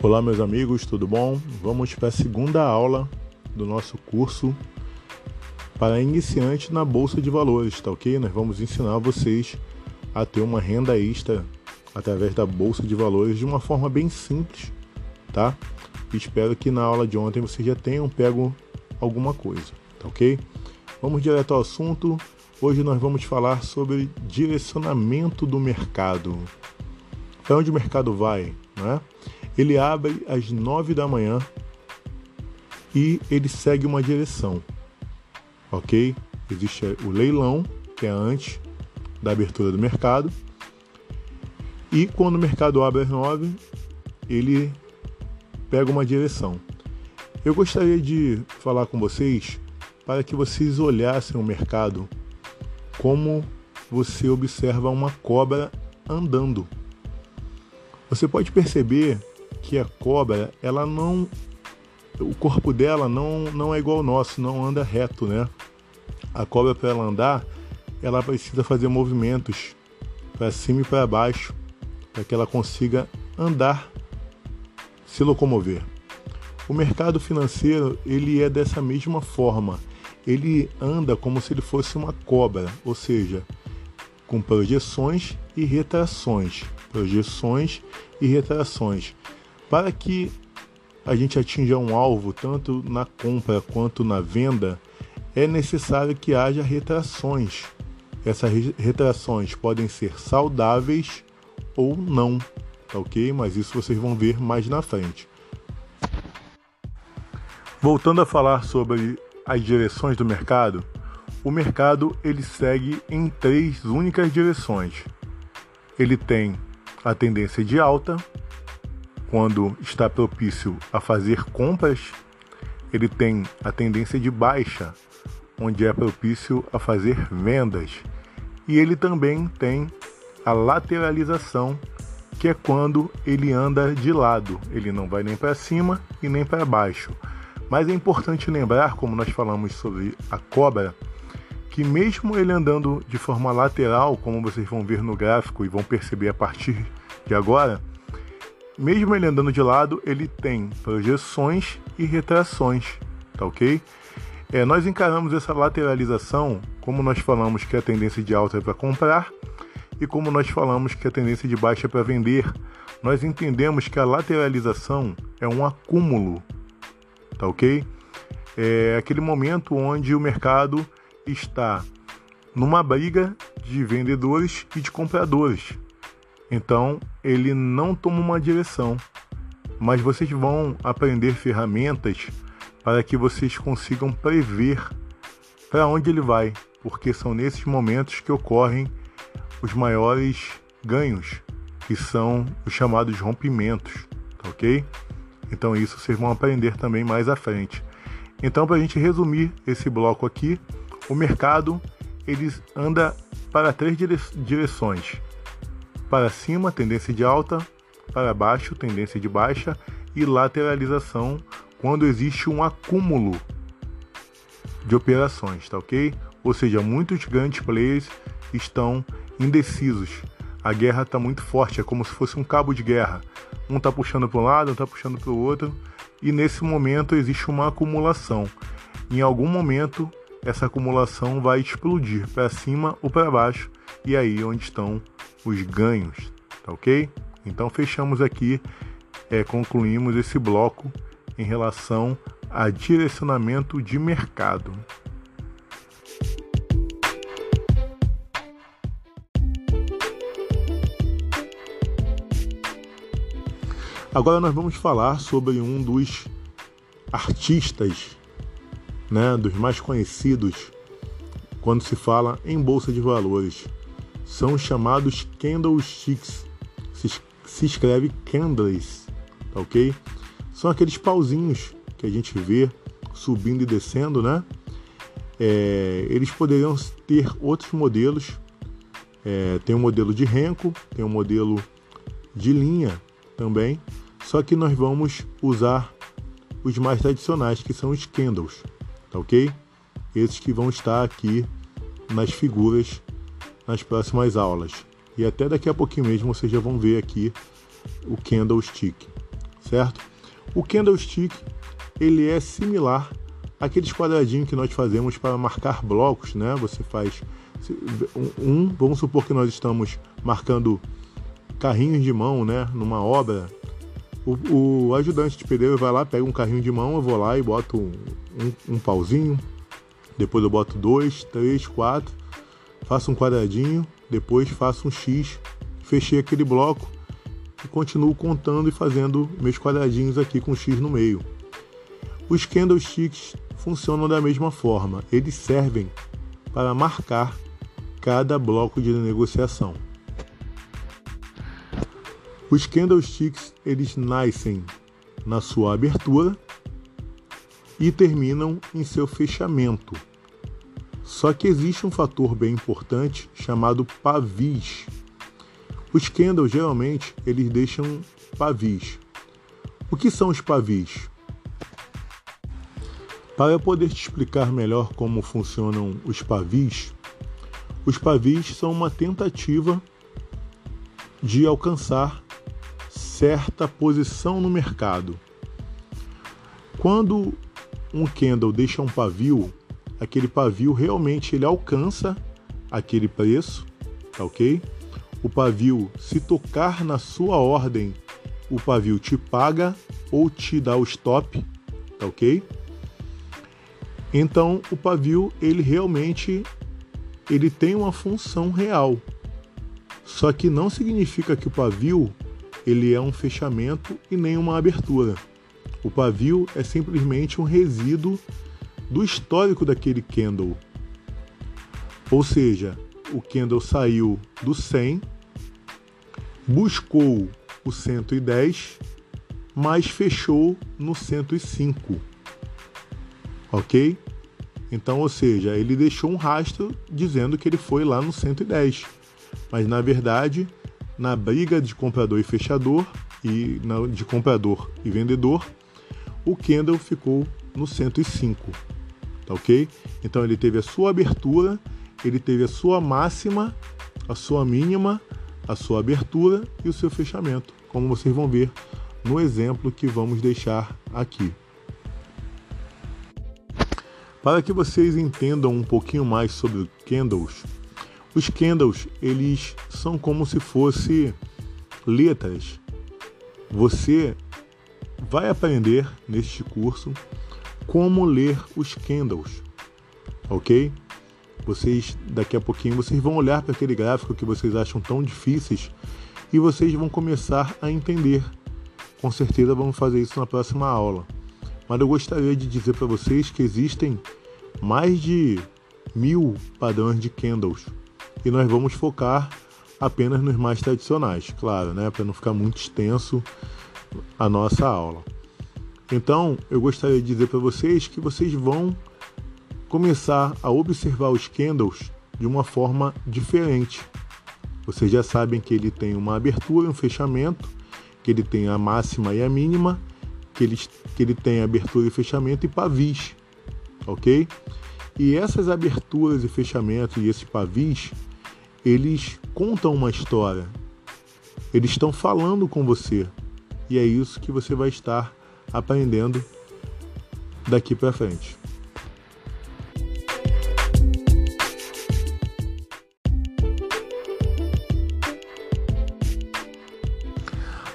Olá, meus amigos, tudo bom? Vamos para a segunda aula do nosso curso para iniciante na Bolsa de Valores, tá ok? Nós vamos ensinar vocês a ter uma renda extra através da Bolsa de Valores de uma forma bem simples, tá? Espero que na aula de ontem vocês já tenham pego alguma coisa, tá ok? Vamos direto ao assunto. Hoje nós vamos falar sobre direcionamento do mercado. Para onde o mercado vai, né? Ele abre às 9 da manhã e ele segue uma direção, ok? Existe o leilão, que é antes da abertura do mercado, e quando o mercado abre às 9, ele pega uma direção. Eu gostaria de falar com vocês para que vocês olhassem o mercado como você observa uma cobra andando. Você pode perceber que a cobra, ela não o corpo dela não, não é igual ao nosso, não anda reto, né? A cobra para ela andar, ela precisa fazer movimentos para cima e para baixo, para que ela consiga andar, se locomover. O mercado financeiro, ele é dessa mesma forma. Ele anda como se ele fosse uma cobra, ou seja, com projeções e retrações, projeções e retrações, para que a gente atinja um alvo tanto na compra quanto na venda, é necessário que haja retrações. Essas retrações podem ser saudáveis ou não, tá ok? Mas isso vocês vão ver mais na frente. Voltando a falar sobre as direções do mercado, o mercado ele segue em três únicas direções. Ele tem a tendência de alta, quando está propício a fazer compras, ele tem a tendência de baixa, onde é propício a fazer vendas. E ele também tem a lateralização, que é quando ele anda de lado, ele não vai nem para cima e nem para baixo. Mas é importante lembrar, como nós falamos sobre a cobra, que mesmo ele andando de forma lateral, como vocês vão ver no gráfico e vão perceber a partir de agora, mesmo ele andando de lado, ele tem projeções e retrações, tá ok? É, nós encaramos essa lateralização como nós falamos que a tendência de alta é para comprar e como nós falamos que a tendência de baixa é para vender. Nós entendemos que a lateralização é um acúmulo, tá ok? É aquele momento onde o mercado está numa briga de vendedores e de compradores. Então, ele não toma uma direção, mas vocês vão aprender ferramentas para que vocês consigam prever para onde ele vai, porque são nesses momentos que ocorrem os maiores ganhos, que são os chamados rompimentos, tá ok? Então isso vocês vão aprender também mais à frente. Então, para a gente resumir esse bloco aqui, o mercado ele anda para três direções para cima, tendência de alta, para baixo, tendência de baixa e lateralização quando existe um acúmulo de operações, tá ok? Ou seja, muitos grandes players estão indecisos. A guerra está muito forte, é como se fosse um cabo de guerra. Um está puxando para um lado, um está puxando para o outro, e nesse momento existe uma acumulação. Em algum momento, essa acumulação vai explodir para cima ou para baixo, e aí onde estão os ganhos, tá ok? Então fechamos aqui, é, concluímos esse bloco em relação a direcionamento de mercado. Agora nós vamos falar sobre um dos artistas, né, dos mais conhecidos quando se fala em bolsa de valores, são chamados candlesticks. Se, se escreve candles, tá ok? São aqueles pauzinhos que a gente vê subindo e descendo, né? É, eles poderiam ter outros modelos. É, tem o um modelo de renco, tem o um modelo de linha também. Só que nós vamos usar os mais tradicionais, que são os candles, tá ok? Esses que vão estar aqui nas figuras nas próximas aulas. E até daqui a pouquinho mesmo vocês já vão ver aqui o candlestick, certo? O candlestick ele é similar àqueles quadradinhos que nós fazemos para marcar blocos, né? Você faz um, vamos supor que nós estamos marcando carrinhos de mão, né? Numa obra, o, o ajudante de pedreiro vai lá, pega um carrinho de mão, eu vou lá e boto um, um, um pauzinho, depois eu boto dois, três, quatro, faço um quadradinho, depois faço um X, fechei aquele bloco e continuo contando e fazendo meus quadradinhos aqui com X no meio. Os candlesticks funcionam da mesma forma, eles servem para marcar cada bloco de negociação. Os candlesticks eles nascem na sua abertura e terminam em seu fechamento. Só que existe um fator bem importante chamado pavis. Os candles geralmente eles deixam pavis. O que são os pavis? Para poder te explicar melhor como funcionam os pavis, os pavis são uma tentativa de alcançar certa posição no mercado. Quando um candle deixa um pavio, aquele pavio realmente ele alcança aquele preço, tá ok? O pavio, se tocar na sua ordem, o pavio te paga ou te dá o stop, tá ok? Então o pavio ele realmente ele tem uma função real. Só que não significa que o pavio ele é um fechamento e nem uma abertura. O pavio é simplesmente um resíduo do histórico daquele candle. Ou seja, o candle saiu do 100, buscou o 110, mas fechou no 105. Ok? Então, ou seja, ele deixou um rastro dizendo que ele foi lá no 110. Mas na verdade, na briga de comprador e fechador e na, de comprador e vendedor, o candle ficou no 105, tá ok? Então ele teve a sua abertura, ele teve a sua máxima, a sua mínima, a sua abertura e o seu fechamento, como vocês vão ver no exemplo que vamos deixar aqui. Para que vocês entendam um pouquinho mais sobre candles, os candles eles são como se fosse letras. Você vai aprender neste curso como ler os candles, ok? Vocês daqui a pouquinho vocês vão olhar para aquele gráfico que vocês acham tão difíceis e vocês vão começar a entender. Com certeza vamos fazer isso na próxima aula. Mas eu gostaria de dizer para vocês que existem mais de mil padrões de candles e nós vamos focar apenas nos mais tradicionais, claro, né, para não ficar muito extenso a nossa aula. Então, eu gostaria de dizer para vocês que vocês vão começar a observar os candles de uma forma diferente. Vocês já sabem que ele tem uma abertura e um fechamento, que ele tem a máxima e a mínima, que ele, que ele tem abertura e fechamento e pavis, ok? E essas aberturas e fechamentos e esses pavis eles contam uma história. Eles estão falando com você. E é isso que você vai estar aprendendo daqui para frente.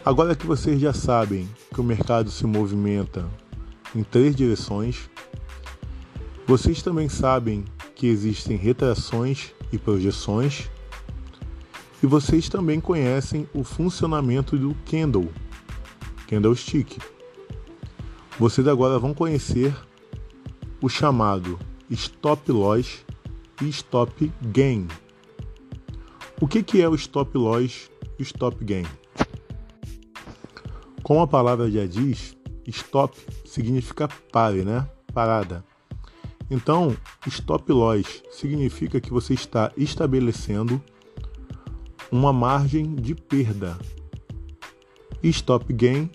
Agora que vocês já sabem que o mercado se movimenta em três direções, vocês também sabem que existem retrações e projeções e vocês também conhecem o funcionamento do candle, candlestick. Vocês agora vão conhecer o chamado stop loss e stop gain. O que, que é o stop loss e stop gain? Como a palavra já diz, stop significa pare, né? Parada. Então, stop loss significa que você está estabelecendo uma margem de perda. E stop gain,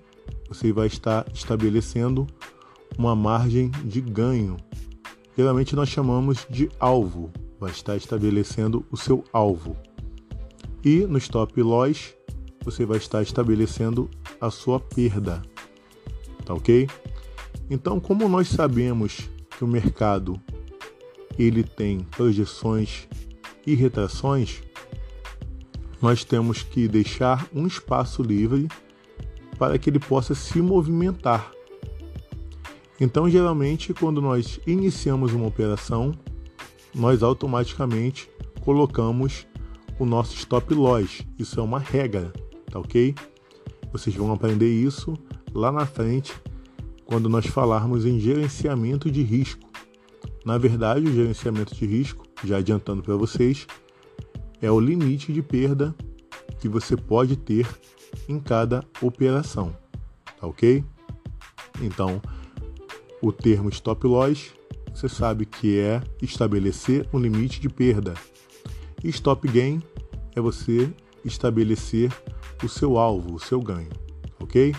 você vai estar estabelecendo uma margem de ganho. Geralmente nós chamamos de alvo, vai estar estabelecendo o seu alvo. E no stop loss, você vai estar estabelecendo a sua perda. tá ok? Então, como nós sabemos que o mercado ele tem projeções e retrações, nós temos que deixar um espaço livre para que ele possa se movimentar. Então, geralmente, quando nós iniciamos uma operação, nós automaticamente colocamos o nosso stop loss. Isso é uma regra, tá ok? Vocês vão aprender isso lá na frente quando nós falarmos em gerenciamento de risco. Na verdade, o gerenciamento de risco, já adiantando para vocês, é o limite de perda que você pode ter em cada operação, tá ok? Então, o termo stop loss, você sabe que é estabelecer um limite de perda. E stop gain é você estabelecer o seu alvo, o seu ganho, ok?